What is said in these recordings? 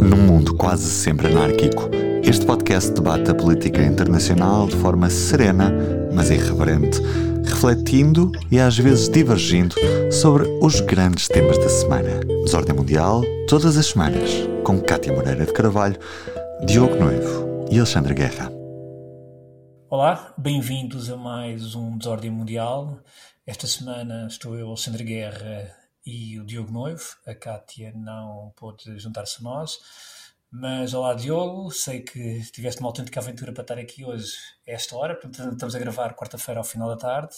Num mundo quase sempre anárquico, este podcast debate a política internacional de forma serena, mas irreverente, refletindo e às vezes divergindo sobre os grandes temas da semana. Desordem Mundial, todas as semanas, com Cátia Moreira de Carvalho, Diogo Noivo e Alexandre Guerra. Olá, bem-vindos a mais um Desordem Mundial. Esta semana estou eu, Alexandre Guerra e o Diogo Noivo. A Cátia não pôde juntar-se a nós. Mas olá, Diogo. Sei que tiveste uma autêntica aventura para estar aqui hoje, a esta hora. Portanto, estamos a gravar quarta-feira ao final da tarde.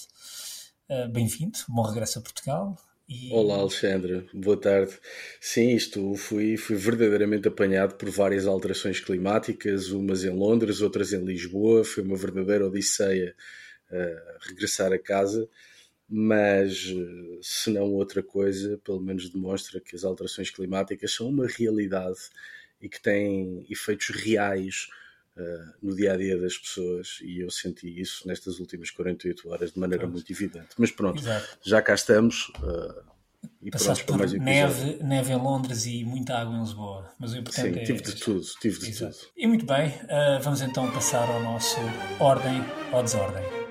Uh, Bem-vindo, bom regresso a Portugal. E... Olá, Alexandre. Boa tarde. Sim, isto fui, fui verdadeiramente apanhado por várias alterações climáticas, umas em Londres, outras em Lisboa. Foi uma verdadeira odisseia uh, regressar a casa mas se não outra coisa, pelo menos demonstra que as alterações climáticas são uma realidade e que têm efeitos reais uh, no dia a dia das pessoas, e eu senti isso nestas últimas 48 horas de maneira pronto. muito evidente. Mas pronto, Exato. já cá estamos. Uh, e Passaste por mais neve, neve em Londres e muita água em Lisboa. Mas o importante Sim, é. Tive de tudo, tive de Exato. tudo. E muito bem, uh, vamos então passar ao nosso ordem ou desordem.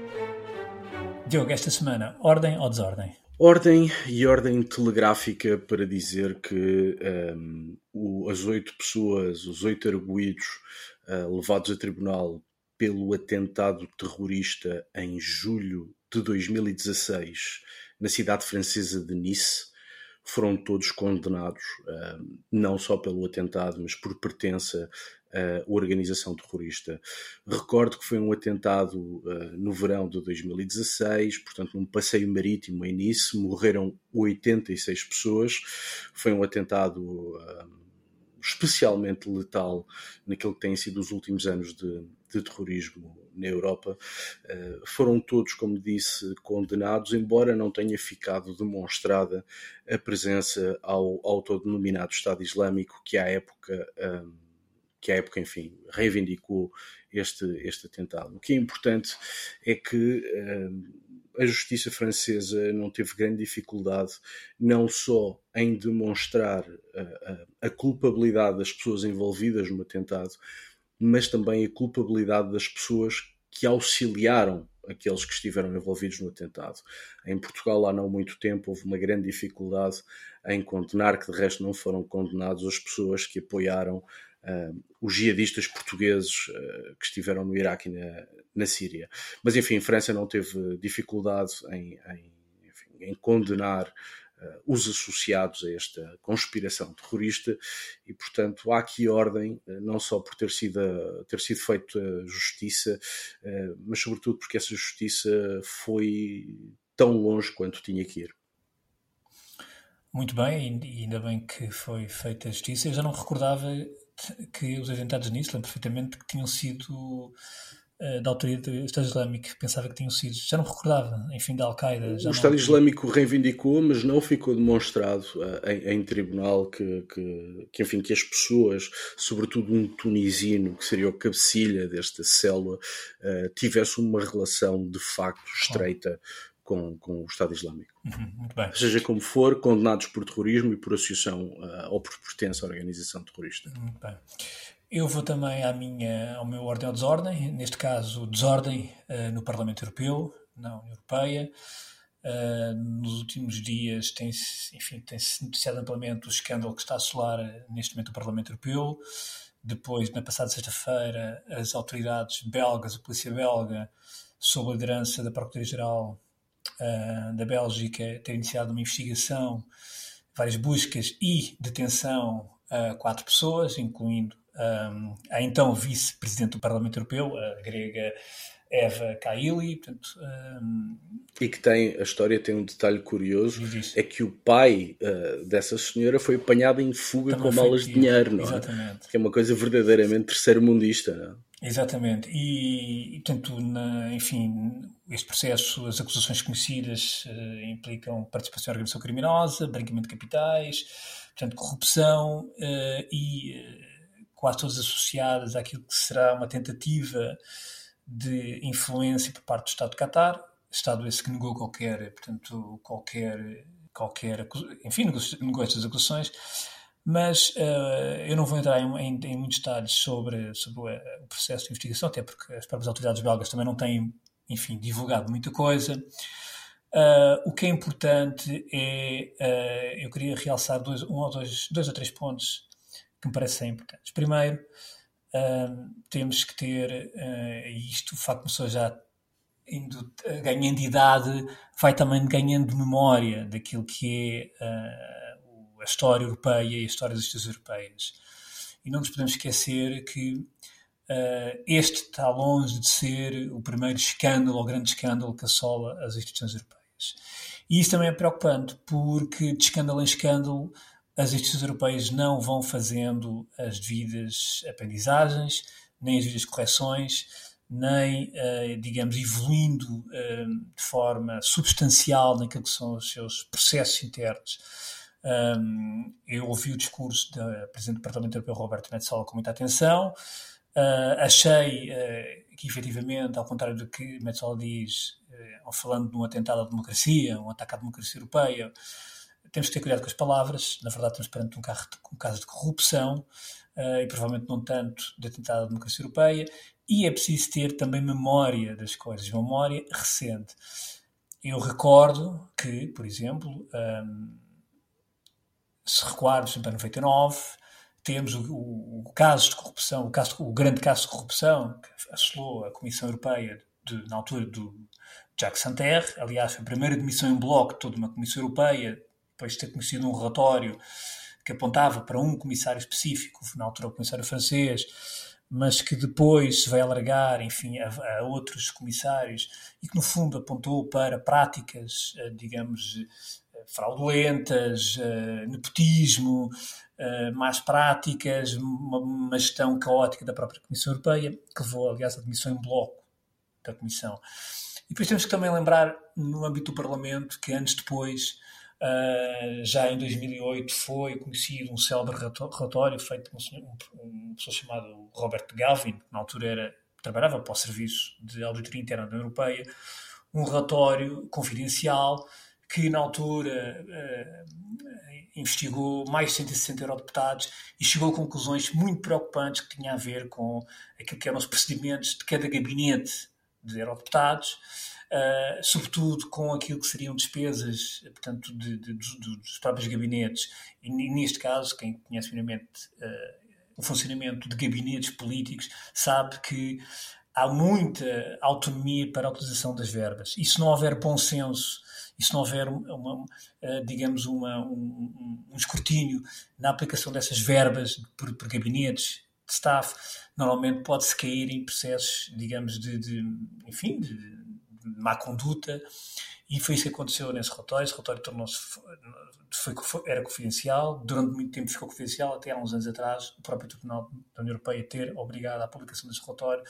Diogo, esta semana, ordem ou desordem? Ordem e ordem telegráfica para dizer que um, o, as oito pessoas, os oito arguídos uh, levados a tribunal pelo atentado terrorista em julho de 2016 na cidade francesa de Nice foram todos condenados, não só pelo atentado, mas por pertença uh, organização terrorista. Recordo que foi um atentado uh, no verão de 2016, portanto, num passeio marítimo em Nice, morreram 86 pessoas. Foi um atentado uh, especialmente letal naquilo que têm sido os últimos anos de, de terrorismo na Europa. Uh, foram todos, como disse, condenados, embora não tenha ficado demonstrada a presença ao autodenominado Estado Islâmico, que à época que à época, enfim, reivindicou este, este atentado. O que é importante é que uh, a justiça francesa não teve grande dificuldade, não só em demonstrar uh, a culpabilidade das pessoas envolvidas no atentado, mas também a culpabilidade das pessoas que auxiliaram aqueles que estiveram envolvidos no atentado. Em Portugal, há não muito tempo, houve uma grande dificuldade em condenar, que de resto não foram condenados, as pessoas que apoiaram uh, os jihadistas portugueses uh, que estiveram no Iraque e na, na Síria. Mas, enfim, a França não teve dificuldade em, em, enfim, em condenar uh, os associados a esta conspiração terrorista e, portanto, há aqui ordem, não só por ter sido, ter sido feita justiça, mas, sobretudo, porque essa justiça foi tão longe quanto tinha que ir. Muito bem, e ainda bem que foi feita a justiça. Eu já não recordava que os atentados nisso, lembro perfeitamente que tinham sido uh, da autoria do Estado Islâmico, pensava que tinham sido, já não recordava, enfim, da Al-Qaeda. O Estado não... Islâmico reivindicou, mas não ficou demonstrado uh, em, em, tribunal que, que, que, enfim, que as pessoas, sobretudo um tunisino, que seria o cabecilha desta célula, uh, tivesse uma relação de facto estreita com, com o Estado Islâmico. Uhum, Seja como for, condenados por terrorismo e por associação uh, ou por pertença à organização terrorista. Muito bem. Eu vou também à minha, ao meu ordem ou desordem, neste caso, desordem uh, no Parlamento Europeu, na União Europeia. Uh, nos últimos dias tem-se tem noticiado amplamente o escândalo que está a assolar neste momento o Parlamento Europeu. Depois, na passada sexta-feira, as autoridades belgas, a polícia belga, sob a liderança da Procuradoria-Geral uh, da Bélgica ter iniciado uma investigação, várias buscas e detenção a quatro pessoas, incluindo um, a então vice-presidente do Parlamento Europeu, a grega Eva Kaili. Portanto, um... E que tem, a história tem um detalhe curioso, é que o pai uh, dessa senhora foi apanhado em fuga Também com malas de dinheiro, não é? Exatamente. Que é uma coisa verdadeiramente terceiro-mundista, não é? Exatamente. E, e portanto, na, enfim, este processo, as acusações conhecidas uh, implicam participação em organização criminosa, branqueamento de capitais, portanto, corrupção uh, e uh, quase todas associadas àquilo que será uma tentativa de influência por parte do Estado de Qatar, Estado esse que negou qualquer, portanto, qualquer, qualquer, enfim, negou estas acusações Mas uh, eu não vou entrar em, em, em muitos detalhes sobre, sobre o processo de investigação, até porque as próprias autoridades belgas também não têm, enfim, divulgado muita coisa. Uh, o que é importante é, uh, eu queria realçar dois, um ou dois, dois ou três pontos que me parecem importantes. Primeiro, uh, temos que ter, e isto o facto pessoa já indo, ganhando idade, vai também ganhando memória daquilo que é a história europeia e a história das instituições europeias. E não nos podemos esquecer que Uh, este está longe de ser o primeiro escândalo ou grande escândalo que assola as instituições europeias. E isso também é preocupante, porque de escândalo em escândalo as instituições europeias não vão fazendo as devidas aprendizagens, nem as devidas correções, nem, uh, digamos, evoluindo uh, de forma substancial naquilo que são os seus processos internos. Um, eu ouvi o discurso da Presidente do Parlamento Europeu, Roberto Metsola, com muita atenção. Uh, achei uh, que, efetivamente, ao contrário do que Metzola diz, uh, falando de um atentado à democracia, um ataque à democracia europeia, temos que ter cuidado com as palavras. Na verdade, estamos perante um, carro, um caso de corrupção e provavelmente não tanto de atentado à democracia europeia. E é preciso ter também memória das coisas, memória recente. Eu recordo que, por exemplo, um, se recuarmos sempre a 99, temos o, o, o, caso de corrupção, o, caso, o grande caso de corrupção que assolou a Comissão Europeia de, na altura do Jacques Santer, aliás, foi a primeira demissão em bloco de toda uma Comissão Europeia, depois de ter conhecido um relatório que apontava para um comissário específico, na altura o comissário francês, mas que depois se vai alargar, enfim, a, a, outros comissários e que no fundo apontou para práticas, eh, digamos, fraudulentas, eh, nepotismo, uh, más práticas, uma, uma, gestão caótica da própria Comissão Europeia, que levou, aliás, à demissão em bloco da Comissão. E depois temos que também lembrar, no âmbito do Parlamento, que antes depois, uh, já em 2008, foi conhecido um célebre relatório feito por um, pessoa chamado Robert Galvin, que na altura era, trabalhava para o Serviço de Auditoria Interna da Europeia, um relatório confidencial que na altura uh, investigou mais de 160 eurodeputados e chegou a conclusões muito preocupantes que tinham a ver com aquilo que eram os procedimentos de cada gabinete de eurodeputados, uh, sobretudo com aquilo que seriam despesas, portanto, de, de, de, dos próprios gabinetes, e neste caso, quem conhece minimamente uh, o funcionamento de gabinetes políticos sabe que há muita autonomia para a utilização das verbas. E se não houver bom senso e se não houver, uma, eh, digamos, uma, um, um, escrutínio na aplicação dessas verbas por, por gabinetes de staff, normalmente pode-se cair em processos, digamos, de, de enfim, de, de má conduta, e foi isso que aconteceu nesse relatório. Esse relatório tornou-se era confidencial, durante muito tempo ficou confidencial, até há uns anos atrás, o próprio Tribunal da União Europeia ter obrigado à publicação desse relatório,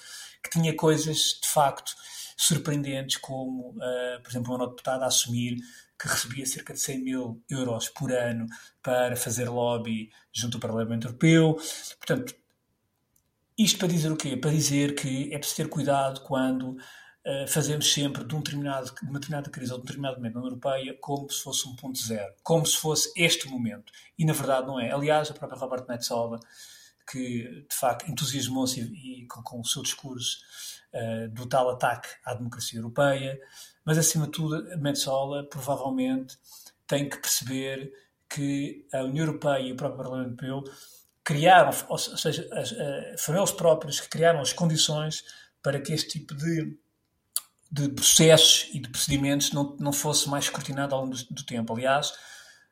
que tinha coisas de facto surpreendentes, como, uh, por exemplo, uma deputada a assumir que recebia cerca de 100 mil euros por ano para fazer lobby junto ao Parlamento Europeu. Portanto, isto para dizer o quê? Para dizer que é preciso ter cuidado quando fazemos sempre de, um determinado, de uma determinada crise ou de um determinado momento na União Europeia como se fosse um ponto zero, como se fosse este momento. E na verdade não é. Aliás, a própria Roberto Metsola, que de facto entusiasmou-se e, com, com, o seu discurso uh, do tal ataque à democracia europeia, mas acima de tudo, Metsola provavelmente tem que perceber que a União Europeia e o próprio Parlamento Europeu criaram, ou seja, as, uh, foram eles próprios que criaram as condições para que este tipo de, de processos e de procedimentos não, não fosse mais escrutinado ao longo do, do tempo. Aliás,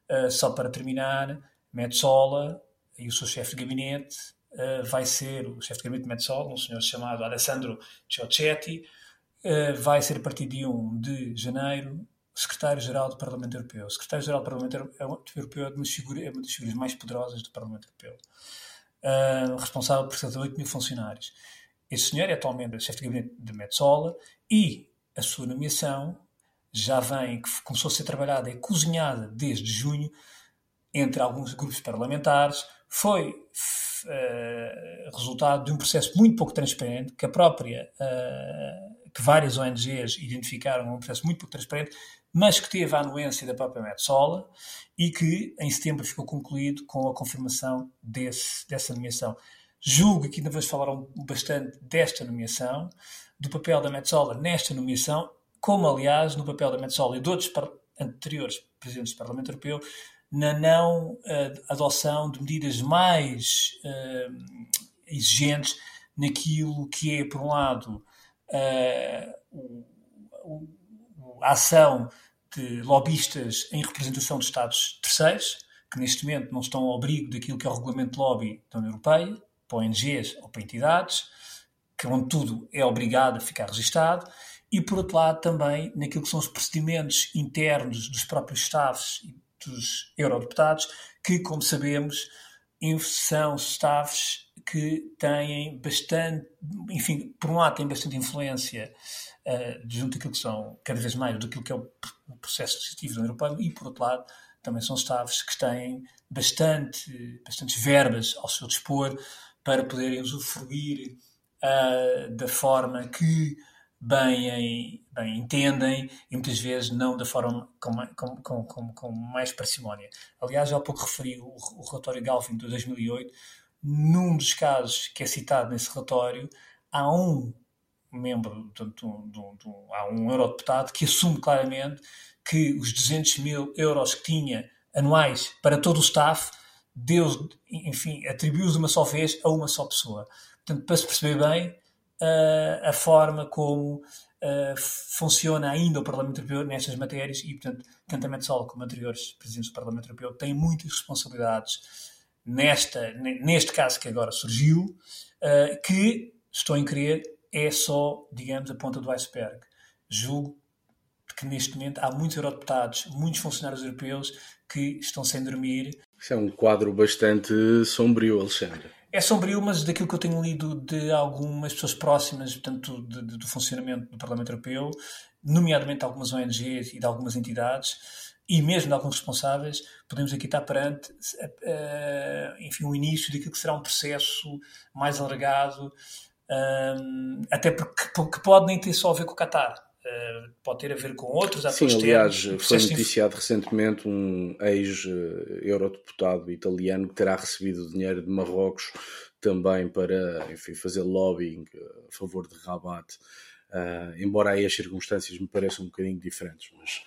uh, só para terminar, Metsola e o seu chefe de gabinete uh, vai ser o chefe de gabinete de Metsola, um senhor chamado Alessandro Ciocetti, uh, vai ser a partir de 1 de janeiro secretário-geral do Parlamento Europeu. O secretário-geral do Parlamento Europeu é uma, figura, é uma das figuras mais poderosas do Parlamento Europeu, responsável por cerca de 8 mil funcionários. Esse senhor é atualmente chefe de gabinete de Metsola e a sua nomeação já vem, que começou a ser trabalhada e cozinhada desde junho entre alguns grupos parlamentares, foi uh, resultado de um processo muito pouco transparente que a própria uh, que várias ONGs identificaram um processo muito pouco transparente, mas que teve a anuência da própria Metsola e que em setembro ficou concluído com a confirmação desse, dessa nomeação. Julgo que ainda vamos falar bastante desta nomeação, do papel da Metsola nesta nomeação, como aliás no papel da Metsola e de outros anteriores presidentes do Parlamento Europeu na não uh, adoção de medidas mais uh, exigentes naquilo que é, por um lado, uh, a ação de lobistas em representação de Estados terceiros, que neste momento não estão ao abrigo daquilo que é o regulamento de lobby da União Europeia, para ONGs ou para entidades, que onde tudo é obrigado a ficar registado, e por outro lado também naquilo que são os procedimentos internos dos próprios staffs e dos eurodeputados, que, como sabemos, são staffs que têm bastante, enfim, por um lado têm bastante influência uh, junto daquilo que são, cada vez mais, do que é o, o processo legislativo da União Europeia, e por outro lado também são staffs que têm bastante, bastantes verbas ao seu dispor para poderem usufruir uh, da forma que bem, bem entendem e muitas vezes não da forma com, com, com, com, mais parcimónia. Aliás, há pouco referi o, o relatório Galvin de 2008. Num dos casos que é citado nesse relatório, há um membro, portanto, há um eurodeputado que assume claramente que os 200 mil euros que tinha anuais para todo o staff, Deus, enfim, atribuiu-os de uma só vez a uma só pessoa. Portanto, para se perceber bem, uh, a forma como uh, funciona ainda o Parlamento Europeu nestas matérias e, portanto, tanto a Metsola como anteriores presidentes do Parlamento Europeu têm muitas responsabilidades nesta, neste caso que agora surgiu, uh, que, estou em crer, é só, digamos, a ponta do iceberg. Julgo que neste momento há muitos eurodeputados, muitos funcionários europeus que estão sem dormir. Isso é um quadro bastante sombrio, Alexandre. É sombrio, mas daquilo que eu tenho lido de algumas pessoas próximas, portanto, de, de, do funcionamento do Parlamento Europeu, nomeadamente algumas ONGs e de algumas entidades, e mesmo de alguns responsáveis, podemos aqui estar perante, uh, enfim, o início daquilo que será um processo mais alargado, um, eh, até porque que pode nem ter só a ver com o Qatar. Uh, pode ter a ver com outros Sim, aliás, termos, foi noticiado recentemente um ex-eurodeputado italiano que terá recebido dinheiro de Marrocos também para enfim, fazer lobbying a favor de Rabat, uh, embora aí as circunstâncias me pareçam um bocadinho diferentes, mas,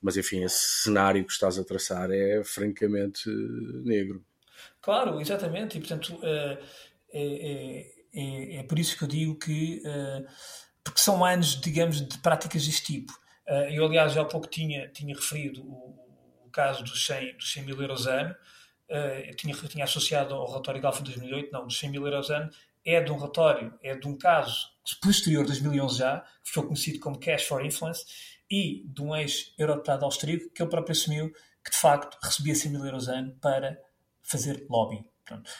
mas enfim, esse cenário que estás a traçar é francamente negro. Claro, exatamente, e portanto uh, é, é, é, por isso que eu digo que porque são anos, digamos, de práticas deste tipo. Uh, eu, aliás, já há pouco tinha, tinha referido o, o caso dos 100, dos 100 mil euros ano, uh, eu, tinha, tinha associado ao relatório Galfa de 2008, não, dos 100 mil euros ano, é de um relatório, é de um caso posterior, 2011 já, que foi conhecido como Cash for Influence, e de um ex-eurodeputado austríaco que ele próprio assumiu que, de facto, recebia 100 mil euros ano para fazer lobby. Portanto,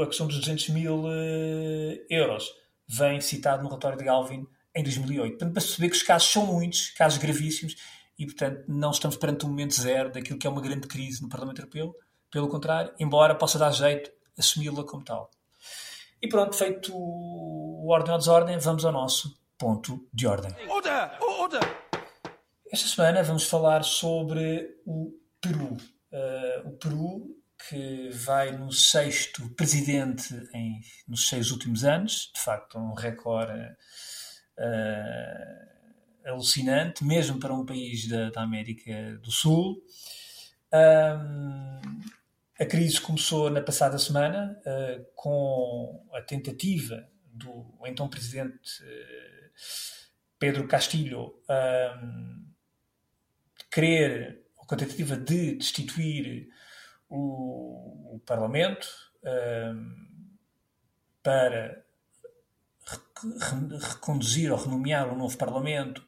a questão dos 200 mil uh, euros vem citado no relatório de Galvin em 2008. Portanto, para perceber que os casos são muitos, casos gravíssimos, e, portanto, não estamos perante um momento zero daquilo que é uma grande crise no Parlamento Europeu. Pelo contrário, embora possa dar jeito assumi-la como tal. E pronto, feito o ordem ou desordem, vamos ao nosso ponto de ordem. Order! Order! Esta semana vamos falar sobre o Peru. Uh, o Peru que vai no sexto presidente em, nos seis últimos anos, de facto um recorde uh, alucinante, mesmo para um país da, da América do Sul. Um, a crise começou na passada semana uh, com a tentativa do então presidente uh, Pedro Castilho um, querer, com a tentativa de destituir o, o Parlamento um, para reconduzir ou renomear um novo Parlamento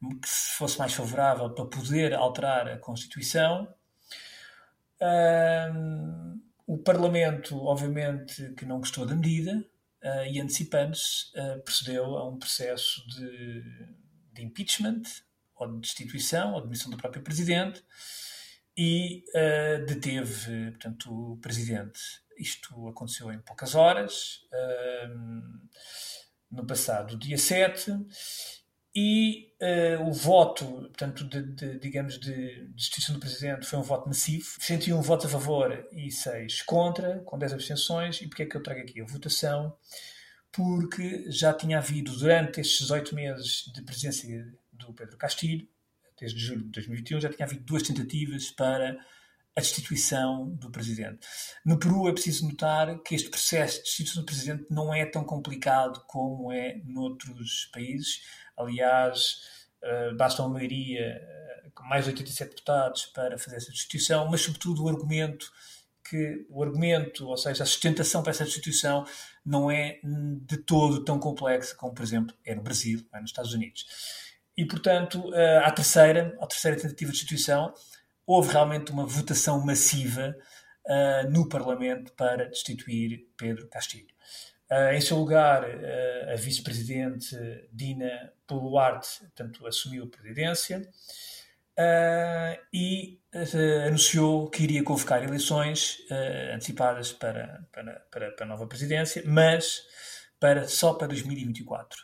que fosse mais favorável para poder alterar a Constituição. Um, o Parlamento, obviamente, que não gostou da medida uh, e, antecipando-se, uh, procedeu a um processo de, de, impeachment, ou de destituição, ou de demissão do próprio Presidente, e uh, deteve, portanto, o Presidente. Isto aconteceu em poucas horas no passado dia 7 e uh, o voto, portanto, de, de, digamos, de destituição do Presidente foi um voto massivo, 101 votos a favor e 6 contra, com 10 abstenções. E porquê é que eu trago aqui a votação? Porque já tinha havido, durante estes 18 meses de presidência do Pedro Castilho, desde julho de 2021, já tinha havido duas tentativas para a destituição do presidente. No Peru é preciso notar que este processo de destituição do presidente não é tão complicado como é noutros países. Aliás, uh, basta uma maioria uh, com mais de 87 deputados para fazer essa destituição, mas sobretudo o argumento que o argumento, ou seja, a sustentação para essa destituição não é de todo tão complexa como, por exemplo, é no Brasil, é nos Estados Unidos. E, portanto, uh, à terceira, à terceira tentativa de destituição, houve realmente uma votação massiva uh, no Parlamento para destituir Pedro Castilho. Uh, em seu lugar, uh, a vice-presidente Dina Poluarte, portanto, assumiu a presidência e anunciou que iria convocar eleições antecipadas para, para, para, para, a nova presidência, mas para, só para 2024.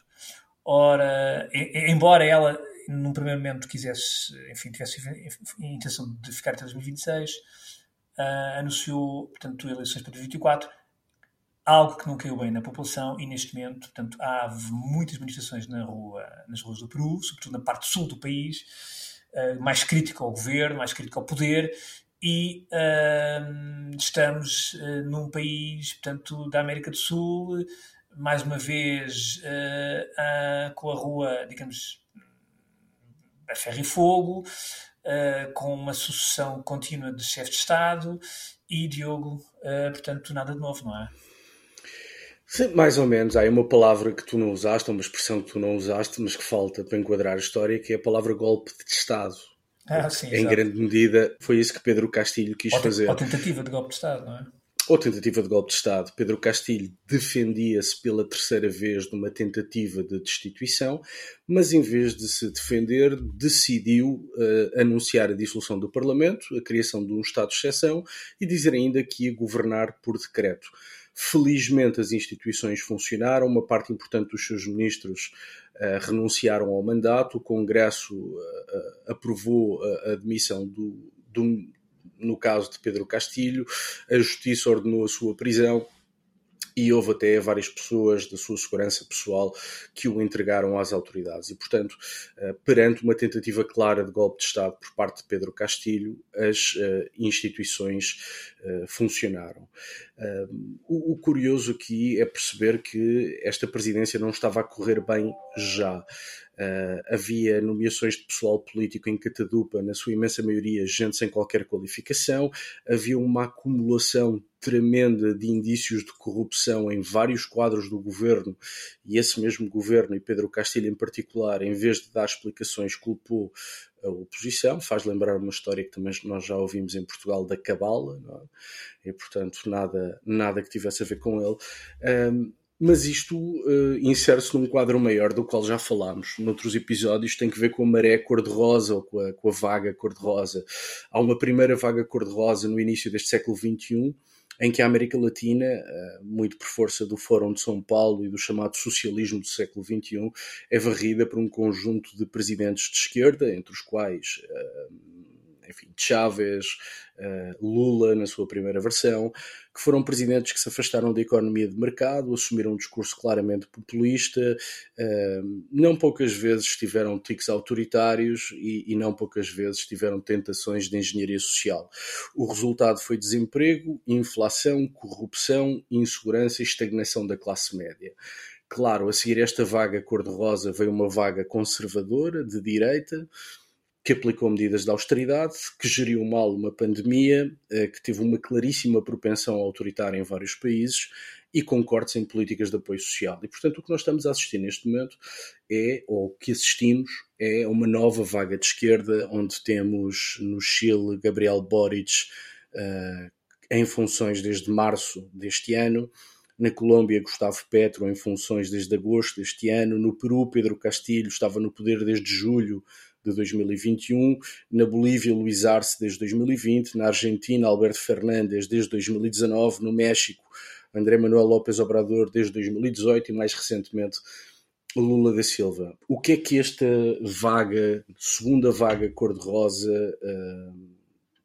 Ora, embora ela num primeiro momento quisesse, enfim, tivesse a intenção de ficar até 2026, uh, ah, anunciou, portanto, eleições para 2024, algo que não caiu bem na população e neste momento, portanto, há muitas manifestações na rua, nas ruas do Peru, sobretudo na parte sul do país, uh, mais crítica ao governo, mais crítica ao poder e uh, estamos num país, portanto, da América do Sul, mais uma vez com a rua, digamos, a ferro e fogo, uh, com uma sucessão contínua de chefes de Estado e Diogo, uh, portanto, nada de novo, não é? Sim, mais ou menos. Há uma palavra que tu não usaste, uma expressão que tu não usaste, mas que falta para enquadrar a história, que é a palavra golpe de Estado. Ah, sim, em exato. grande medida foi isso que Pedro Castilho quis ou fazer. Ou tentativa de golpe de Estado, não é? Ou tentativa de golpe de Estado. Pedro Castilho defendia-se pela terceira vez numa tentativa de destituição, mas em vez de se defender, decidiu uh, anunciar a dissolução do Parlamento, a criação de um Estado de exceção e dizer ainda que ia governar por decreto. Felizmente as instituições funcionaram, uma parte importante dos seus ministros uh, renunciaram ao mandato, o Congresso uh, aprovou a admissão do, do no caso de Pedro Castilho, a Justiça ordenou a sua prisão e houve até várias pessoas da sua segurança pessoal que o entregaram às autoridades. E, portanto, eh, perante uma tentativa clara de golpe de Estado por parte de Pedro Castilho, as eh, instituições eh, funcionaram. O curioso aqui é perceber que esta presidência não estava a correr bem já. Uh, havia nomeações de pessoal político em Catadupa, na sua imensa maioria, gente sem qualquer qualificação, havia uma acumulação tremenda de indícios de corrupção em vários quadros do governo, e esse mesmo governo, e Pedro Castilho em particular, em vez de dar explicações, culpou a oposição. Faz lembrar uma história que também nós já ouvimos em Portugal da Cabala, é? e portanto nada, nada que tivesse a ver com ele. Um, mas isto uh, insere-se num quadro maior do qual já falámos noutros episódios, tem que ver com a maré cor-de-rosa ou com a, com a vaga cor-de-rosa. Há uma primeira vaga cor-de-rosa no início deste século XXI, em que a América Latina, uh, muito por força do Fórum de São Paulo e do chamado socialismo do século XXI, é varrida por um conjunto de presidentes de esquerda, entre os quais uh, enfim, Chávez, uh, Lula na sua primeira versão, que foram presidentes que se afastaram da economia de mercado, assumiram um discurso claramente populista, uh, não poucas vezes tiveram tiques autoritários e, e não poucas vezes tiveram tentações de engenharia social. O resultado foi desemprego, inflação, corrupção, insegurança e estagnação da classe média. Claro, a seguir esta vaga cor-de-rosa veio uma vaga conservadora, de direita, que aplicou medidas de austeridade, que geriu mal uma pandemia, eh, que teve uma claríssima propensão autoritária em vários países e com cortes em políticas de apoio social. E, portanto, o que nós estamos a assistir neste momento é, ou o que assistimos, é uma nova vaga de esquerda, onde temos no Chile Gabriel Boric uh, em funções desde março deste ano, na Colômbia Gustavo Petro em funções desde agosto deste ano, no Peru Pedro Castilho estava no poder desde julho de 2021, na Bolívia Luiz Arce desde 2020, na Argentina Alberto Fernandes desde 2019, no México André Manuel López Obrador desde 2018 e mais recentemente Lula da Silva. O que é que esta vaga, segunda vaga cor-de-rosa, uh,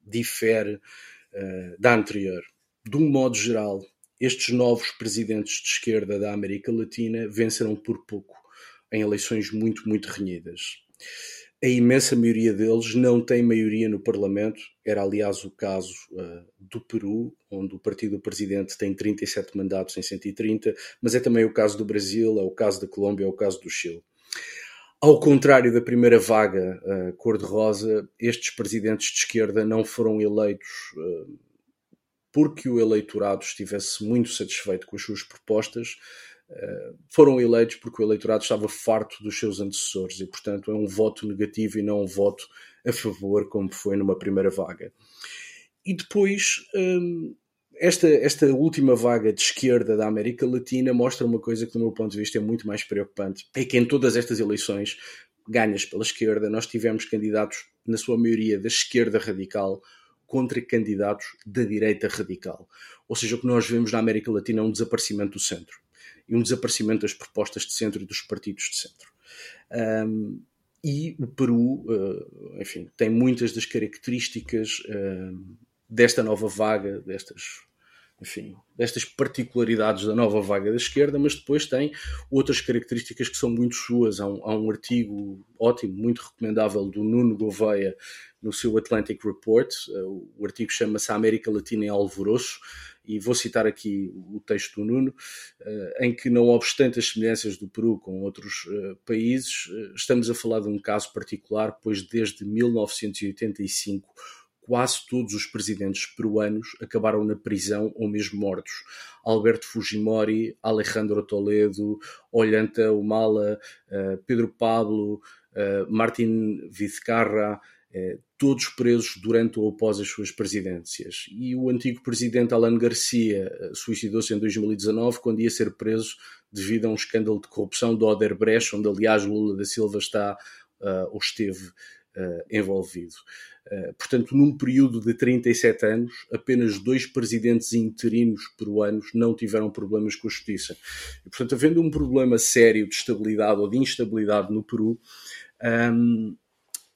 difere uh, da anterior? De um modo geral, estes novos presidentes de esquerda da América Latina venceram por pouco em eleições muito, muito renhidas. A imensa maioria deles não tem maioria no Parlamento. Era, aliás, o caso uh, do Peru, onde o partido do presidente tem 37 mandatos em 130, mas é também o caso do Brasil, é o caso da Colômbia, é o caso do Chile. Ao contrário da primeira vaga uh, cor-de-rosa, estes presidentes de esquerda não foram eleitos uh, porque o eleitorado estivesse muito satisfeito com as suas propostas, foram eleitos porque o eleitorado estava farto dos seus antecessores e, portanto, é um voto negativo e não um voto a favor, como foi numa primeira vaga. E depois, hum, esta, esta última vaga de esquerda da América Latina mostra uma coisa que, do meu ponto de vista, é muito mais preocupante: é que em todas estas eleições ganhas pela esquerda, nós tivemos candidatos, na sua maioria, da esquerda radical contra candidatos da direita radical. Ou seja, o que nós vemos na América Latina é um desaparecimento do centro e um desaparecimento das propostas de centro e dos partidos de centro. Um, e o Peru, uh, enfim, tem muitas das características uh, desta nova vaga, destas, enfim, destas particularidades da nova vaga da esquerda, mas depois tem outras características que são muito suas. Há um, há um artigo ótimo, muito recomendável do Nuno Gouveia no seu Atlantic Report. Uh, o artigo chama-se América Latina em Alvoroço e vou citar aqui o texto do Nuno, eh, em que, não obstante as semelhanças do Peru com outros eh, países, eh, estamos a falar de um caso particular, pois desde 1985 quase todos os presidentes peruanos acabaram na prisão ou mesmo mortos. Alberto Fujimori, Alejandro Toledo, Ollanta Humala, Pedro Pablo, Martin Vizcarra, todos presos durante ou após as suas presidências. E o antigo presidente Alan Garcia eh, suicidou-se em 2019 quando ia ser preso devido a um escândalo de corrupção do Odebrecht, onde aliás Lula da Silva está uh, ou esteve uh, envolvido. Uh, portanto, num período de 37 anos, apenas dois presidentes interinos peruanos não tiveram problemas com a justiça. E, portanto, havendo um problema sério de estabilidade ou de instabilidade no Peru, um,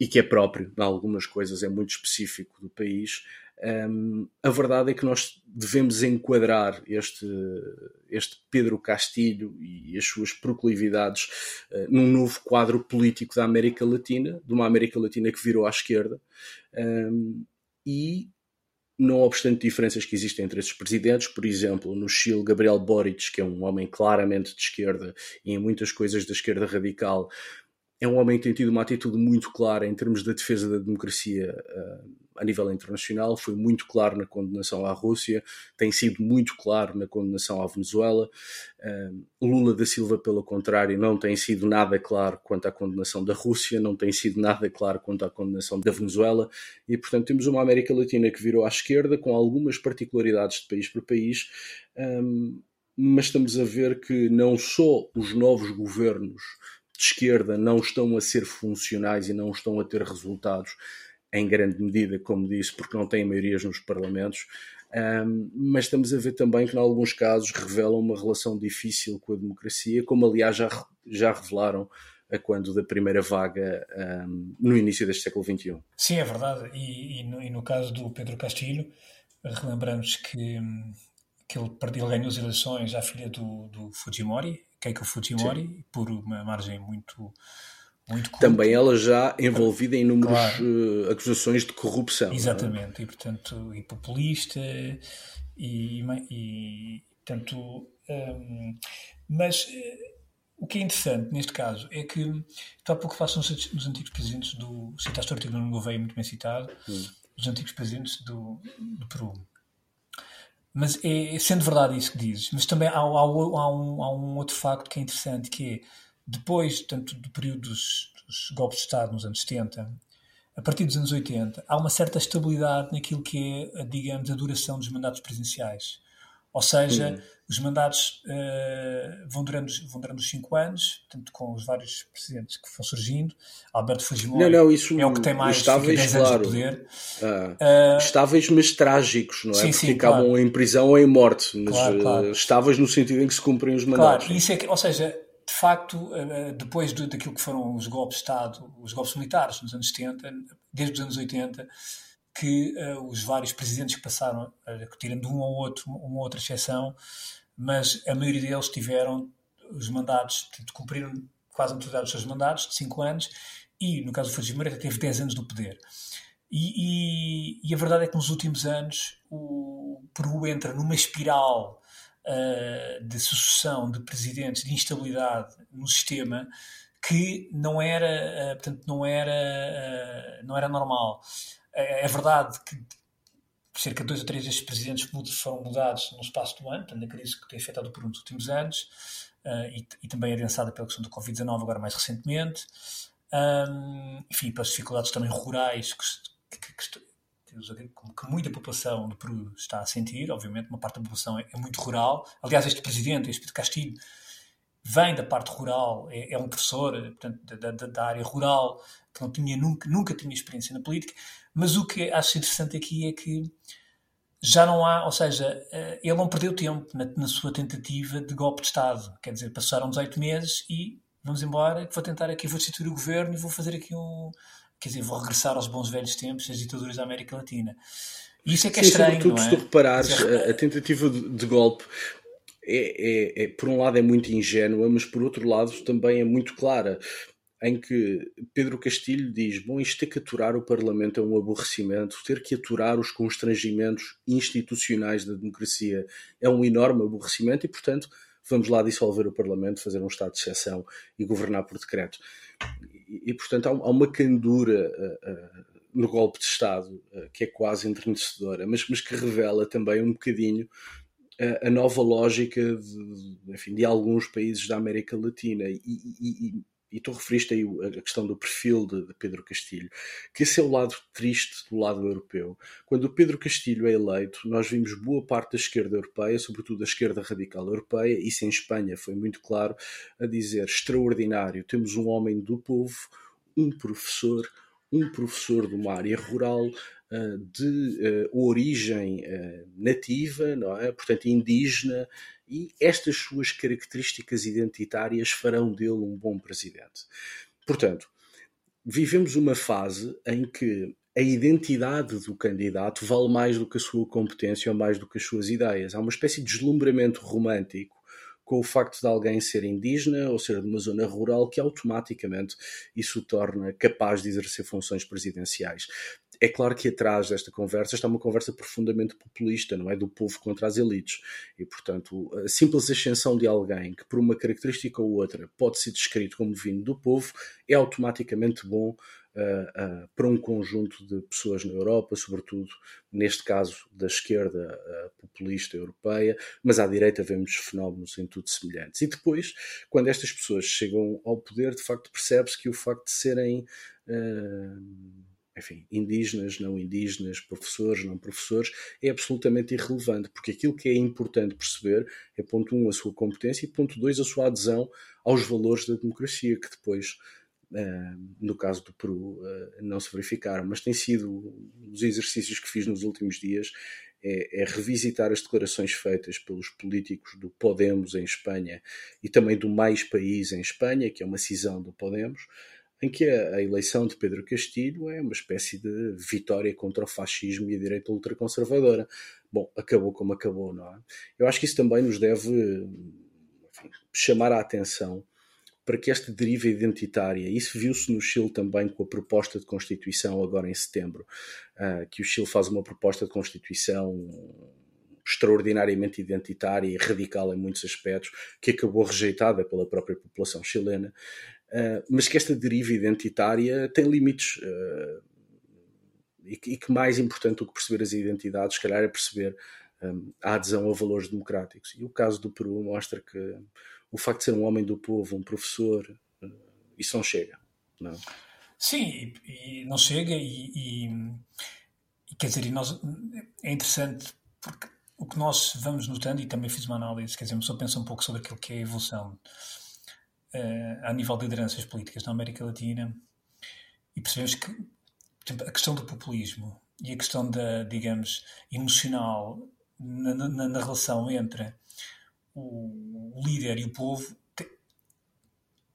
e que é próprio, em algumas coisas é muito específico do país, um, a verdade é que nós devemos enquadrar este, este Pedro Castilho e as suas proclividades uh, num novo quadro político da América Latina, de uma América Latina que virou à esquerda, um, e não obstante diferenças que existem entre esses presidentes, por exemplo, no Chile, Gabriel Boric, que é um homem claramente de esquerda e em muitas coisas da esquerda radical, é um homem que tem tido uma atitude muito clara em termos da defesa da democracia uh, a nível internacional, foi muito claro na condenação à Rússia, tem sido muito claro na condenação à Venezuela. Uh, Lula da Silva, pelo contrário, não tem sido nada claro quanto à condenação da Rússia, não tem sido nada claro quanto à condenação da Venezuela, e portanto temos uma América Latina que virou à esquerda, com algumas particularidades de país para país. Um, mas estamos a ver que não só os novos governos de esquerda não estão a ser funcionais e não estão a ter resultados em grande medida, como disse, porque não têm maiorias nos parlamentos, um, mas estamos a ver também que, em alguns casos, revelam uma relação difícil com a democracia, como aliás já, já revelaram a quando da primeira vaga um, no início deste século XXI. Sim, é verdade. E, e, no, e no, caso do Pedro Castilho, relembramos que, que ele, ele ganhou as eleições à filha do, do Fujimori, Keiko Fujimori, Sim. por uma margem muito. Muito Também ela já envolvida em inúmeras claro. uh, acusações de corrupção. É? Exatamente, é? e portanto, e populista, e, e portanto, um, mas uh, o que é interessante neste caso é que, há pouco faço nos, nos antigos presidentes do. Citaste o artigo do Gouveia, muito bem citado, hum. dos antigos presidentes do, do Peru. Mas é, sendo verdade isso que dizes, mas também há, há, há, um, há um outro facto que é interessante, que é, depois tanto do período dos, dos golpes de Estado nos anos 70, a partir dos anos 80, há uma certa estabilidade naquilo que é, digamos, a duração dos mandatos presidenciais. Ou seja, uhum. os mandatos uh, vão, durando, vão durando os cinco anos, tanto com os vários presidentes que vão surgindo. Alberto Fujimori não, não, isso, é o que tem mais estáveis, 10 claro. anos de poder. Ah, uh, estáveis, mas trágicos, não é? Sim, Porque sim, acabam em prisão ou em morte. Mas claro, claro. estáveis no sentido em que se cumprem os mandatos. Claro, isso é que, ou seja, de facto, depois daquilo que foram os golpes de Estado, os golpes militares nos anos 70, desde os anos 80, que uh, os vários presidentes que passaram, uh, tirando um ou outro, uma outra exceção, mas a maioria deles tiveram os mandatos, cumpriram quase a totalidade dos seus mandatos, de 5 anos, e no caso do Fujimori até teve 10 anos no poder. E, e, e, a verdade é que nos últimos anos o Peru entra numa espiral uh, de sucessão de presidentes, de instabilidade no sistema que não era, uh, portanto, não era, uh, não era normal. É, é verdade que cerca de dois ou três destes presidentes foram mudados no espaço do ano, portanto, a crise que tem afetado o Peru nos últimos anos, uh, e, e, também adensada pela questão do Covid-19 agora mais recentemente. Um, enfim, pelas dificuldades também rurais que, que, que, que, muita população do Peru está a sentir, obviamente, uma parte da população é, é muito rural. Aliás, este presidente, este Pedro Castilho, vem da parte rural, é, é um professor portanto, da, da, da, área rural, que não tinha, nunca, nunca tinha experiência na política, mas o que acho interessante aqui é que já não há, ou seja, eh, ele não perdeu tempo na, na sua tentativa de golpe de Estado. Quer dizer, passaram 18 meses e vamos embora, vou tentar aqui, vou destituir o governo e vou fazer aqui um. Quer dizer, vou regressar aos bons velhos tempos das ditaduras da América Latina. E isso é que é Sim, estranho. Sobretudo, é? se tu reparares, é... a tentativa de, de golpe é, é, é, por um lado é muito ingênua, mas por outro lado também é muito clara em que Pedro Castilho diz: Bom, isto ter que aturar o Parlamento é um aborrecimento, ter que aturar os constrangimentos institucionais da democracia é um enorme aborrecimento e, portanto, vamos lá dissolver o Parlamento, fazer um estado de exceção e governar por decreto. E, portanto, há, uma candura uh, uh, no golpe de Estado uh, que é quase entrenecedora, mas, mas que revela também um bocadinho a nova lógica de, enfim, de alguns países da América Latina. E, e, e tu referiste aí a questão do perfil de, de, Pedro Castilho, que esse é o lado triste do lado europeu. Quando o Pedro Castilho é eleito, nós vimos boa parte da esquerda europeia, sobretudo a esquerda radical europeia, isso em Espanha foi muito claro, a dizer extraordinário, temos um homem do povo, um professor, um professor de uma área rural, eh, de uh, origem uh, nativa, não é? portanto indígena, e estas suas características identitárias farão dele um bom presidente. Portanto, vivemos uma fase em que a identidade do candidato vale mais do que a sua competência ou mais do que as suas ideias. Há uma espécie de deslumbramento romântico com o facto de alguém ser indígena ou ser de uma zona rural que automaticamente isso o torna capaz de exercer funções presidenciais. É claro que atrás desta conversa está uma conversa profundamente populista, não é? Do povo contra as elites. E, portanto, a simples ascensão de alguém que, por uma característica ou outra, pode ser descrito como vindo do povo, é automaticamente bom Uh, uh, para um conjunto de pessoas na Europa, sobretudo neste caso da esquerda uh, populista europeia, mas à direita vemos fenómenos em tudo semelhantes. E depois, quando estas pessoas chegam ao poder, de facto percebe-se que o facto de serem enfim, indígenas, não indígenas, professores, não professores, é absolutamente irrelevante, porque aquilo que é importante perceber é, ponto um, a sua competência e, ponto dois, a sua adesão aos valores da democracia, que depois, uh, no caso do Peru, uh, não se verificaram. Mas tem sido os exercícios que fiz nos últimos dias é, é, revisitar as declarações feitas pelos políticos do Podemos em Espanha e também do Mais País em Espanha, que é uma cisão do Podemos, em que a, a, eleição de Pedro Castilho é uma espécie de vitória contra o fascismo e a direita ultraconservadora. Bom, acabou como acabou, não é? Eu acho que isso também nos deve enfim, chamar a atenção para que esta deriva identitária, isso viu-se no Chile também com a proposta de Constituição agora em setembro, uh, que o Chile faz uma proposta de Constituição extraordinariamente identitária e radical em muitos aspectos, que acabou rejeitada pela própria população chilena, uh, mas que esta deriva identitária tem limites. Uh, e, que, e, que, mais importante do que perceber as identidades, se calhar, é perceber um, a adesão a valores democráticos. E o caso do Peru mostra que o facto de ser um homem do povo, um professor, uh, isso não chega. Não? É? Sim, e, e não chega, e, e, quer dizer, nós, é interessante porque o que nós vamos notando, e também fiz uma análise, quer dizer, só pensa um pouco sobre aquilo que é a evolução uh, a nível de lideranças políticas na América Latina e percebemos que exemplo, a questão do populismo e a questão da, digamos, emocional na, na, na relação entre o líder e o povo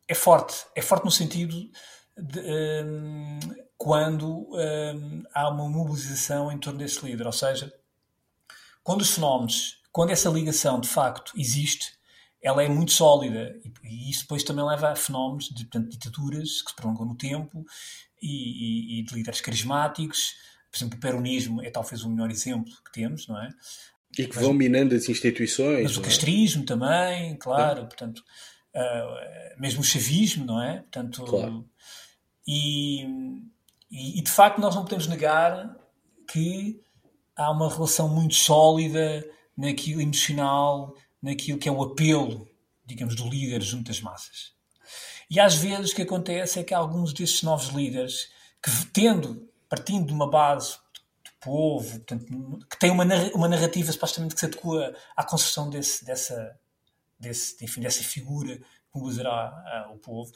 é forte. É forte no sentido de, um, quando um, há uma mobilização em torno desse líder. Ou seja, quando os fenómenos, quando essa ligação de facto existe, ela é muito sólida e, e isso depois também leva a fenómenos de portanto, ditaduras que se prolongam no tempo e, e, e de líderes carismáticos. Por exemplo, o peronismo é talvez o melhor exemplo que temos, não é? E que mas, vão minando as instituições. Mas o é? castrismo é? também, claro, é. portanto, uh, mesmo o chavismo, não é? Portanto, claro. e, e, de facto nós não podemos negar que há uma relação muito sólida naquilo emocional, naquilo que é o apelo, digamos, do líder junto às massas. E às vezes o que acontece é que alguns desses novos líderes, que tendo, partindo de uma base do povo, portanto, que tem uma, uma narrativa supostamente que se adequa à construção desse, dessa, desse, enfim, dessa figura que mobilizará o povo,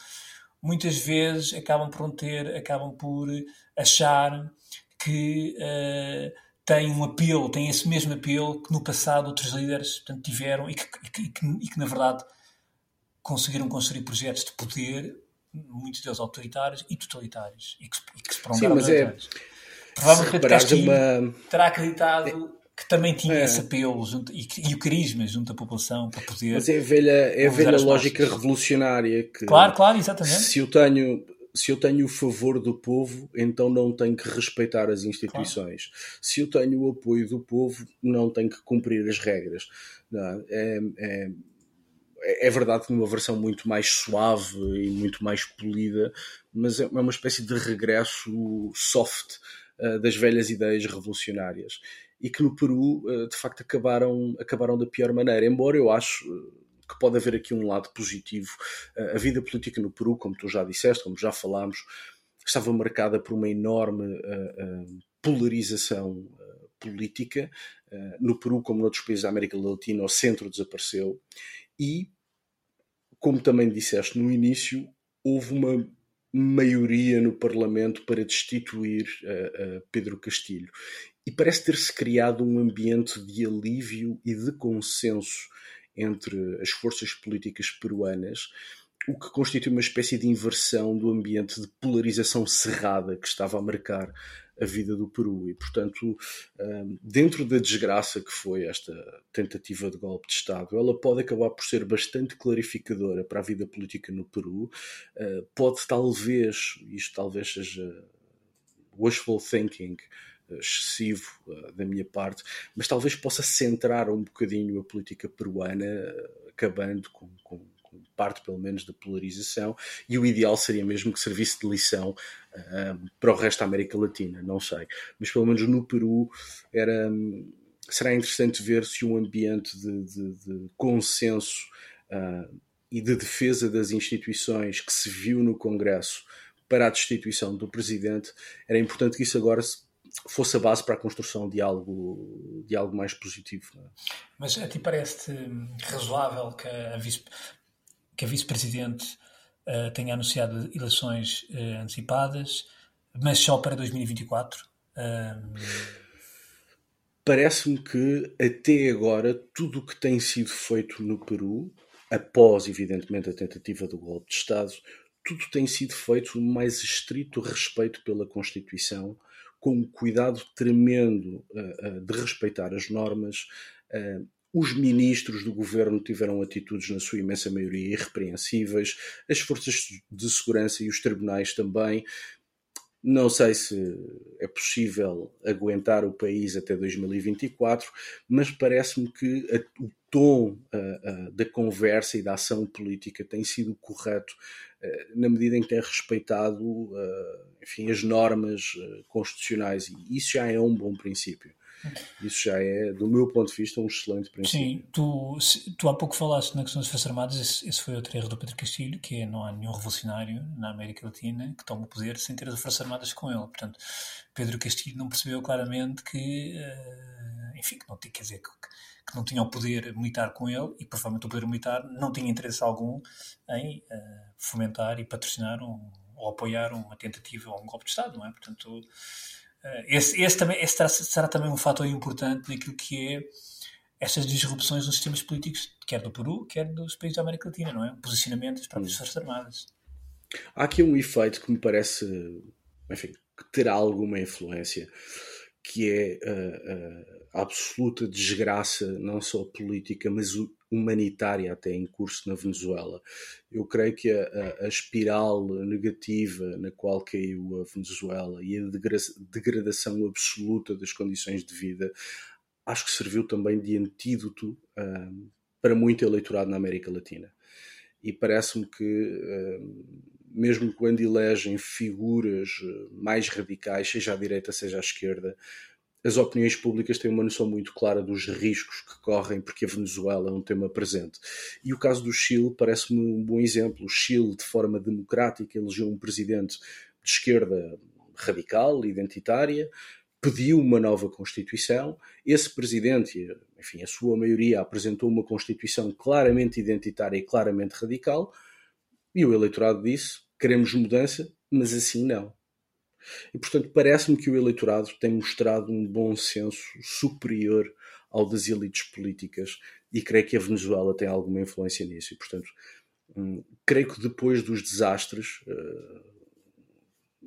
muitas vezes acabam por ter, acabam por achar que uh, tem um apelo, tem esse mesmo apelo que no passado outros líderes portanto, tiveram e que, e que, e que, na verdade conseguiram construir projetos de poder, muitos deles autoritários e totalitários, e que, e que se prolongaram Sim, mas é, Provavelmente Castilho uma... terá acreditado que também tinha é. esse apelo junto, e, e, o carisma junto à população para poder. Mas é a velha, é a velha lógica revolucionária que. Claro, claro, exatamente. Se eu tenho. Se eu tenho o favor do povo, então não tenho que respeitar as instituições. Claro. Se eu tenho o apoio do povo, não tenho que cumprir as regras. Não, é, é, é, é verdade que numa versão muito mais suave e muito mais polida, mas é, é uma espécie de regresso soft uh, das velhas ideias revolucionárias e que no Peru uh, de facto acabaram, acabaram da pior maneira. Embora eu acho uh, que pode haver aqui um lado positivo, a vida política no Peru, como tu já disseste, como já falámos, estava marcada por uma enorme polarização política. no Peru, como noutros países da América Latina, o centro desapareceu e, como também disseste no início, houve uma maioria no Parlamento para destituir Pedro Castilho. E parece ter-se criado um ambiente de alívio e de consenso entre as forças políticas peruanas, o que constitui uma espécie de inversão do ambiente de polarização cerrada que estava a marcar a vida do Peru. E, portanto, hum, dentro da desgraça que foi esta tentativa de golpe de Estado, ela pode acabar por ser bastante clarificadora para a vida política no Peru. Hum, pode talvez, isto talvez seja wishful thinking, excessivo uh, da minha parte, mas talvez possa centrar um bocadinho a política peruana, uh, acabando com, com, parte pelo menos da polarização, e o ideal seria mesmo que servisse de lição uh, para o resto da América Latina, não sei. Mas pelo menos no Peru era, um, será interessante ver se um ambiente de, de, de consenso uh, e de defesa das instituições que se viu no Congresso para a destituição do presidente, era importante que isso agora fosse a base para a construção de algo, de algo mais positivo. É? Mas a ti parece-te razoável que a vice, que a vice-presidente uh, tenha anunciado eleições uh, antecipadas, mas só para 2024. Parece-me que até agora tudo o que tem sido feito no Peru, após evidentemente a tentativa do golpe de Estado, tudo tem sido feito no mais estrito respeito pela Constituição, com um cuidado tremendo uh, de respeitar as normas, os ministros do governo tiveram atitudes, na sua imensa maioria, irrepreensíveis, as forças de segurança e os tribunais também. Não sei se é possível aguentar o país até 2024, mas parece-me que a, o tom da conversa e da ação política tem sido correto na medida em que tem respeitado enfim, as normas constitucionais, e isso já é um bom princípio. Isso já é, do meu ponto de vista, um excelente princípio. Sim, tu, tu há pouco falaste na questão das Forças Armadas, esse, esse, foi outro erro do Pedro Castilho, que é não há nenhum revolucionário na América Latina que tome o poder sem ter as Forças Armadas com ele. Portanto, Pedro Castilho não percebeu claramente que, enfim, que não, quer dizer, que, que, não tinha o poder militar com ele e provavelmente o poder militar não tinha interesse algum em uh, fomentar e patrocinar um, ou apoiar uma tentativa ou um golpe de Estado, não é? Portanto, esse, esse, também, esse será, será, também um fator importante naquilo que é estas disrupções nos sistemas políticos, quer do Peru, quer dos países da América Latina, não é? O posicionamento das próprias hum. Forças Armadas. Há aqui um efeito que me parece, enfim, que terá alguma influência, que é a absoluta desgraça, não só política, mas humanitária até em curso na Venezuela. Eu creio que a, a, espiral negativa na qual caiu a Venezuela e a degradação absoluta das condições de vida acho que serviu também de antídoto uh, para muito eleitorado na América Latina. E parece-me que, uh, mesmo quando elegem figuras mais radicais, seja à direita, seja à esquerda, as opiniões públicas têm uma noção muito clara dos riscos que correm porque a Venezuela é um tema presente. E o caso do Chile parece-me um bom exemplo. O Chile, de forma democrática, elegeu um presidente de esquerda radical, identitária, pediu uma nova Constituição. Esse presidente, enfim, a sua maioria apresentou uma Constituição claramente identitária e claramente radical, e o eleitorado disse: queremos mudança, mas assim não. E, portanto, parece-me que o eleitorado tem mostrado um bom senso superior ao das elites políticas e creio que a Venezuela tem alguma influência nisso. E, portanto, hum, creio que depois dos desastres, uh,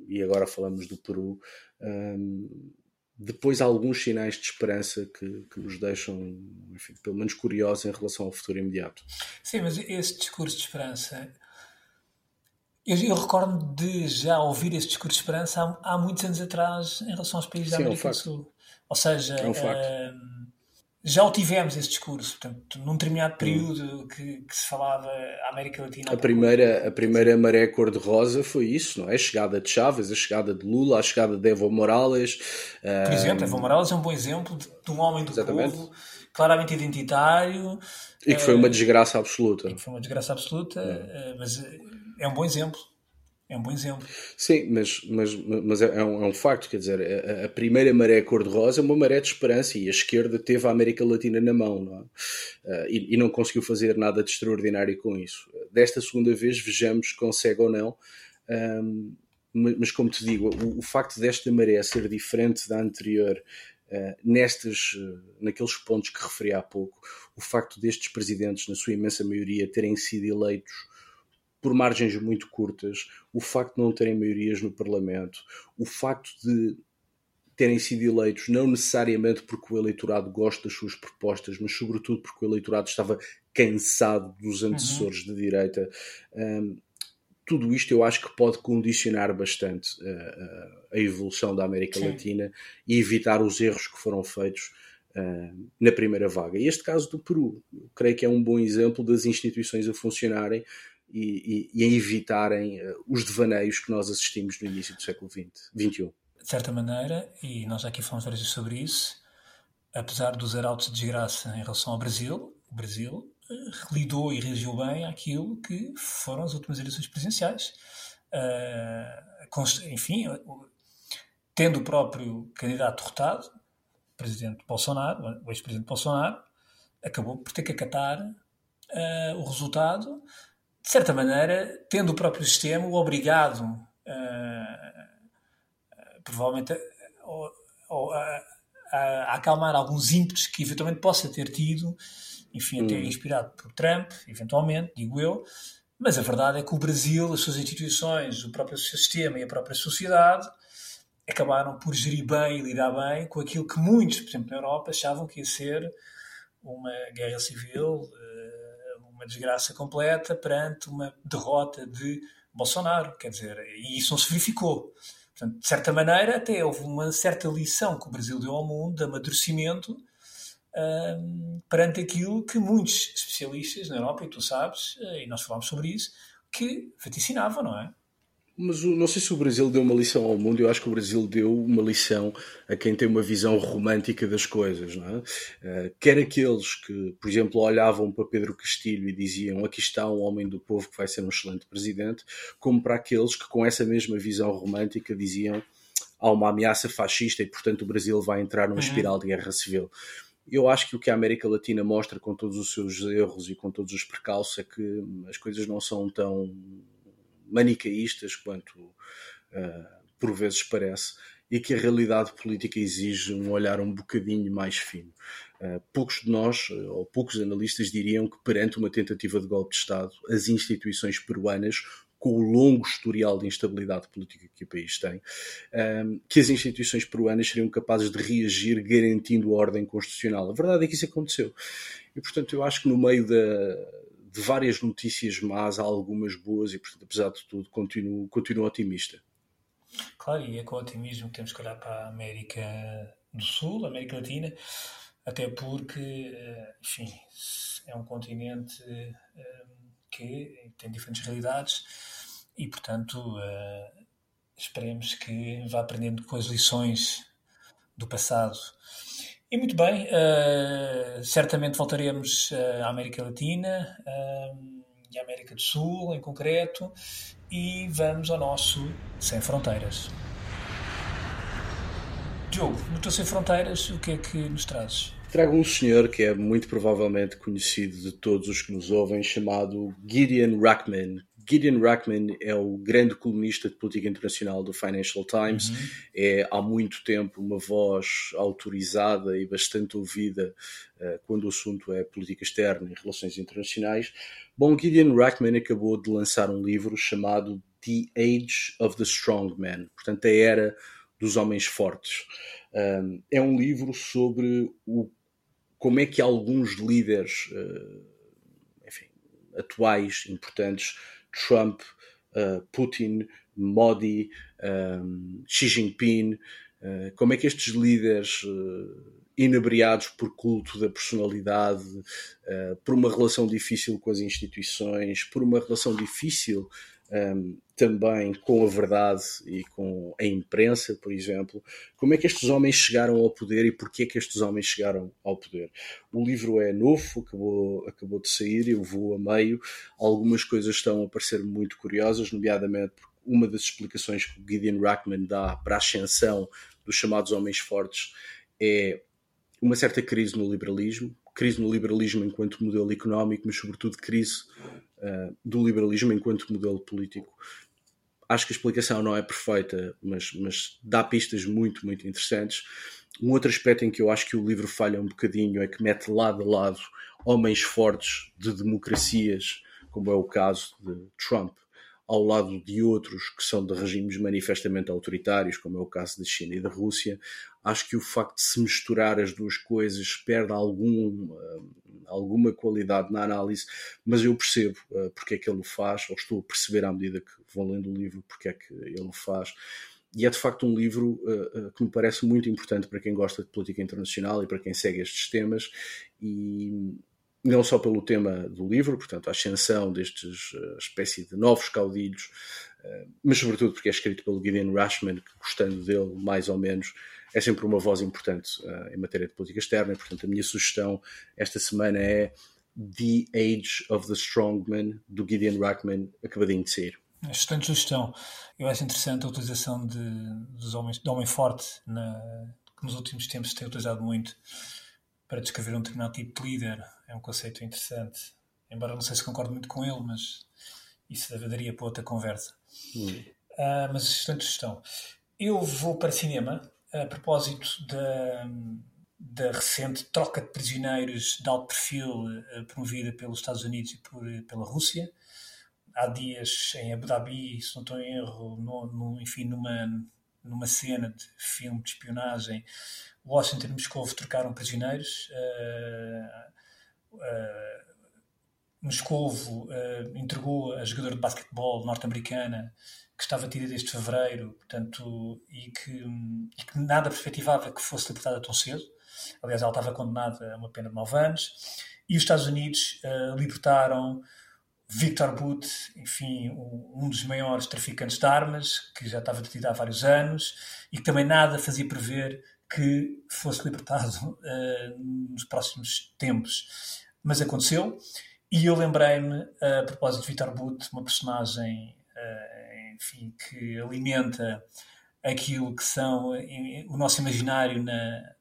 e agora falamos do Peru, um, depois há alguns sinais de esperança que, que nos deixam, enfim, pelo menos curiosos em relação ao futuro imediato. Sim, mas esse discurso de esperança eu, eu recordo de já ouvir esse discurso de esperança há, há muitos anos atrás em relação aos países Sim, da América é um do Sul. Ou seja, é um uh, já o tivemos esse discurso, portanto, num determinado período hum. que, que, se falava a América Latina. A primeira, a primeira maré cor-de-rosa foi isso, não é? A chegada de Chávez, a chegada de Lula, a chegada de Evo Morales. Por exemplo, Evo Morales é um bom exemplo de, de um homem do Exatamente. povo, claramente identitário. E que foi uma desgraça absoluta. E que foi uma desgraça absoluta, hum. mas é um bom exemplo. É um bom exemplo. Sim, mas, mas, mas é, um, é um facto, quer dizer, a, a primeira maré cor-de-rosa é uma maré de esperança e a esquerda teve a América Latina na mão não uh, e, e, não conseguiu fazer nada de extraordinário com isso. Desta segunda vez, vejamos se consegue ou não. Um, mas, como te digo, o, o, facto desta maré ser diferente da anterior Uh, nestes, uh, naqueles pontos que referi há pouco, o facto destes presidentes, na sua imensa maioria, terem sido eleitos por margens muito curtas, o facto de não terem maiorias no Parlamento, o facto de terem sido eleitos não necessariamente porque o eleitorado gosta das suas propostas, mas sobretudo porque o eleitorado estava cansado dos uhum. antecessores uhum. de direita. Um, tudo isto eu acho que pode condicionar bastante uh, a evolução da América Sim. Latina e evitar os erros que foram feitos uh, na primeira vaga. E este caso do Peru, creio que é um bom exemplo das instituições a funcionarem e, e, e a evitarem uh, os devaneios que nós assistimos no início do século XX, XXI. De certa maneira, e nós aqui falamos várias vezes sobre isso, apesar dos arautos de desgraça em relação ao Brasil, o Brasil uh, lidou e reagiu bem àquilo que foram as últimas eleições presidenciais. Uh, enfim, tendo o próprio candidato derrotado, o presidente Bolsonaro, o ex-presidente Bolsonaro, acabou por ter que acatar uh, o resultado de certa maneira, tendo o próprio sistema obrigado, uh, provavelmente, a, a, a, acalmar alguns ímpetos que eventualmente possa ter tido, enfim, até hum. inspirado por Trump, eventualmente, digo eu, mas a verdade é que o Brasil, as suas instituições, o próprio sistema e a própria sociedade acabaram por gerir bem e lidar bem com aquilo que muitos, por exemplo, na Europa, achavam que ia ser uma guerra civil uma desgraça completa perante uma derrota de Bolsonaro, quer dizer, e isso não se verificou. Portanto, de certa maneira, até houve uma certa lição que o Brasil deu ao mundo de amadurecimento um, perante aquilo que muitos especialistas na Europa, e tu sabes, eh, e nós falámos sobre isso, que vaticinavam, não é? Mas não sei se o Brasil deu uma lição ao mundo, eu acho que o Brasil deu uma lição a quem tem uma visão romântica das coisas, não é? Uh, quer aqueles que, por exemplo, olhavam para Pedro Castilho e diziam aqui está um homem do povo que vai ser um excelente presidente, como para aqueles que, com essa mesma visão romântica, diziam há uma ameaça fascista e, portanto, o Brasil vai entrar numa uhum. espiral de guerra civil. Eu acho que o que a América Latina mostra com todos os seus erros e com todos os percalços é que as coisas não são tão manicaístas quanto uh, por vezes parece, e que a realidade política exige um olhar um bocadinho mais fino. Uh, poucos de nós, ou poucos analistas, diriam que perante uma tentativa de golpe de Estado, as instituições peruanas com o longo historial de instabilidade política que o país tem, um, que as instituições peruanas seriam capazes de reagir garantindo a ordem constitucional. A verdade é que isso aconteceu. E, portanto, eu acho que no meio da, de várias notícias más há algumas boas e, portanto, apesar de tudo, continuo, continuo otimista. Claro, e é com otimismo que temos que olhar para a América do Sul, América Latina, até porque, eh, enfim, é um continente eh, que tem diferentes realidades e, portanto, uh, esperemos que vá aprendendo com as lições do passado. E muito bem, uh, certamente voltaremos uh, à América Latina uh, e à América do Sul, em concreto, e vamos ao nosso Sem Fronteiras. Diogo, no teu Sem Fronteiras, o que é que nos trazes? Trago um senhor que é muito provavelmente conhecido de todos os que nos ouvem, chamado Gideon Rackman, Gideon Rackman é o grande colunista de política internacional do Financial Times, uhum. é há muito tempo uma voz autorizada e bastante ouvida uh, quando o assunto é política externa e relações internacionais. Bom, Gideon Rackman acabou de lançar um livro chamado The Age of the Strong Man, portanto, a era dos homens fortes. Um, é um livro sobre o, como é que alguns líderes uh, enfim, atuais, importantes, Trump, uh, Putin, Modi, um, Xi Jinping, uh, como é que estes líderes uh, inebriados por culto da personalidade, por uma relação difícil com as instituições, por uma relação difícil um, também com a verdade e com a imprensa, por exemplo, como é que estes homens chegaram ao poder e porquê é que estes homens chegaram ao poder. O livro é novo, acabou, acabou de sair, eu vou a meio, algumas coisas estão a parecer muito curiosas, nomeadamente porque uma das explicações que o Gideon Rackman dá para a ascensão dos chamados homens fortes é uma certa crise no liberalismo, crise no liberalismo enquanto modelo económico, mas sobretudo crise uh, do liberalismo enquanto modelo político. Acho que a explicação não é perfeita, mas, mas dá pistas muito, muito interessantes. Um outro aspecto em que eu acho que o livro falha um bocadinho é que mete lado a lado homens fortes de democracias, como é o caso de Trump, ao lado de outros que são de regimes manifestamente autoritários, como é o caso da China e da Rússia. Acho que o facto de se misturar as duas coisas perde algum, uh, alguma qualidade na análise, mas eu percebo uh, porque é que ele o faz, ou estou a perceber à medida que vou lendo o livro porque é que ele o faz. E é de facto um livro uh, que me parece muito importante para quem gosta de política internacional e para quem segue estes temas. E, não só pelo tema do livro, portanto, a ascensão destes uh, espécie de novos caudilhos, uh, mas sobretudo porque é escrito pelo Gideon Rashman, que gostando dele, mais ou menos, é sempre uma voz importante uh, em matéria de política externa, e, portanto, a minha sugestão esta semana é The Age of the Strongman, do Gideon Rachman, acabadinho de sair. Excelente sugestão. Eu acho interessante a utilização de, dos homens, do homem forte, na, que nos últimos tempos se tem utilizado muito para descrever um determinado tipo de líder. É um conceito interessante. Embora não sei se concordo muito com ele, mas isso daria para outra conversa. Hum. Uh, mas excelente sugestão. Eu vou para cinema a propósito da, da recente troca de prisioneiros de alto perfil uh, promovida pelos Estados Unidos e por, pela Rússia. Há dias em Abu Dhabi, se não estou em erro, no, no, enfim, numa, numa cena de filme de espionagem, Washington e Moscou trocaram prisioneiros. Uh, Moscovo uh, entregou a jogadora de basquetebol norte-americana que estava tida desde fevereiro, portanto, e que, e que, nada perspectivava que fosse libertada tão cedo. Aliás, ela estava condenada a uma pena de 9 anos. E os Estados Unidos uh, libertaram Victor Boot, enfim, um, um, dos maiores traficantes de armas, que já estava detido há vários anos e que também nada fazia prever que fosse libertado uh, nos próximos tempos. Mas aconteceu, e eu lembrei-me, a propósito de Vitor Butt, uma personagem uh, enfim, que alimenta aquilo que são o nosso imaginário na,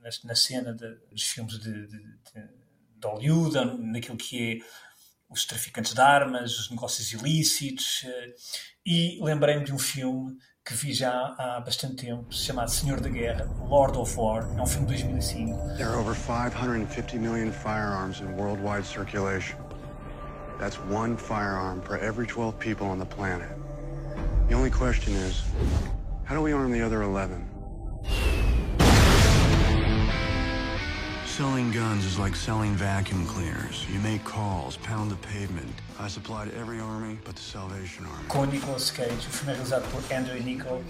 na, na cena de, dos filmes de, de, de, Hollywood, naquilo que é os traficantes de armas, os negócios ilícitos, e lembrei-me de um filme que vi já há bastante tempo, chamado Senhor da Guerra, Lord of War. É um filme de 2005. There are over 550 million firearms in worldwide circulation. That's one firearm for every 12 people on the planet. The only question is, how do we arm the other 11? Selling guns is like selling vacuum cleaners. You make calls, pound the pavement. I supply to every army but the Salvation Army. Com Nicolas Cage, o filme é realizado por Andrew Niccol.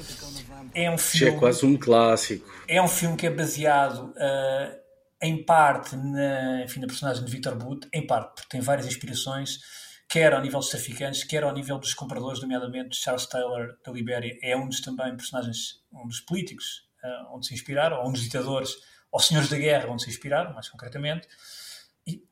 É um filme. É quase um clássico. É um filme que é baseado uh, em parte na, enfim, na personagem de Victor Boot, em parte porque tem várias inspirações, quer ao nível dos traficantes, quer ao nível dos compradores, nomeadamente Charles Taylor da Libéria, é um dos também personagens, um dos políticos uh, onde se inspiraram, ou um dos ditadores aos Senhores da Guerra, onde se inspiraram, mais concretamente. E,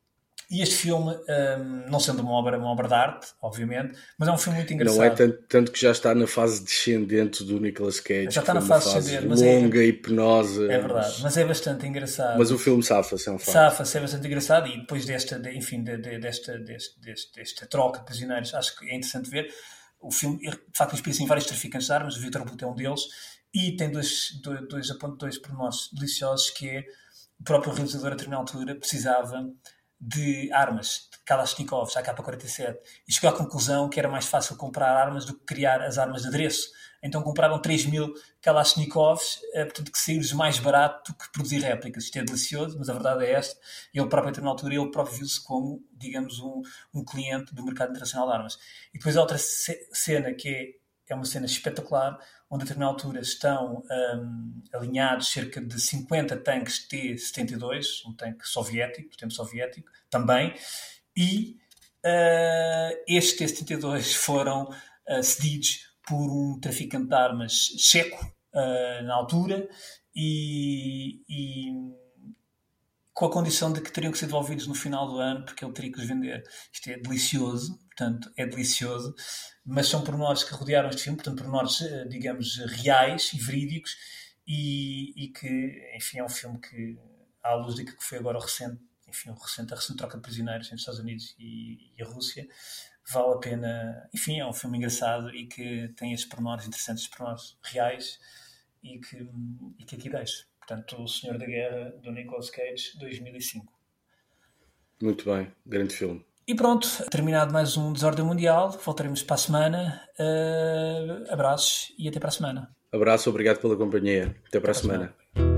e este filme, um, não sendo uma obra, uma obra de arte, obviamente, mas é um filme muito engraçado. Não é tanto, tanto que já está na fase descendente do Nicolas Cage. Já está na fase, fase descendente, é longa é, e penosa. É verdade, mas é bastante engraçado. Mas o filme safa-se, é um facto. Safa-se, é bastante engraçado e depois desta, de, enfim, de, de, desta, deste, deste, desta troca de prisioneiros, acho que é interessante ver. O filme, de facto, inspira-se em vários traficantes de armas, o Victor Buto é um deles, e tem dois, dois, dois, dois pormenores deliciosos que é o próprio realizador a determinada altura precisava de armas, de Kalashnikovs, AK-47, e chegou à conclusão que era mais fácil comprar armas do que criar as armas de adereço. Então compraram 3 mil Kalashnikovs, eh, portanto que saiu-lhes mais barato do que produzir réplicas. Isto é delicioso, mas a verdade é esta. Ele próprio, a determinada altura, ele próprio viu-se como, digamos, um, um cliente do mercado internacional de armas. E depois a outra cena que é, é uma cena espetacular, onde a determinada altura estão um, alinhados cerca de 50 tanques T-72, um tanque soviético, do tempo soviético, também, e uh, estes T-72 foram uh, cedidos por um traficante de armas checo, uh, na altura, e, e com a condição de que teriam que ser devolvidos no final do ano, porque ele teria que os vender. Isto é delicioso, portanto, é delicioso mas são pormenores que rodearam este filme, portanto, pormenores, eh, digamos, reais e verídicos, e, e, que, enfim, é um filme que, à luz daquilo que foi agora recente, enfim, recente, a recente troca de prisioneiros entre os Estados Unidos e, e, a Rússia, vale a pena, enfim, é um filme engraçado e que tem estes pormenores interessantes, estes pormenores reais, e que, e que aqui deixo. Portanto, O Senhor da Guerra, do Nicolas Cage, 2005. Muito bem, grande filme. E pronto, terminado mais um Desordem Mundial. Voltaremos para a semana. Uh, abraços e até para a semana. Abraço, obrigado pela companhia. Até para, até a semana. semana.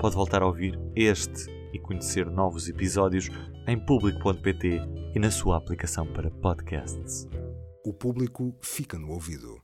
Pode voltar a ouvir este e conhecer novos episódios em público.pt e na sua aplicação para podcasts. O público fica no ouvido.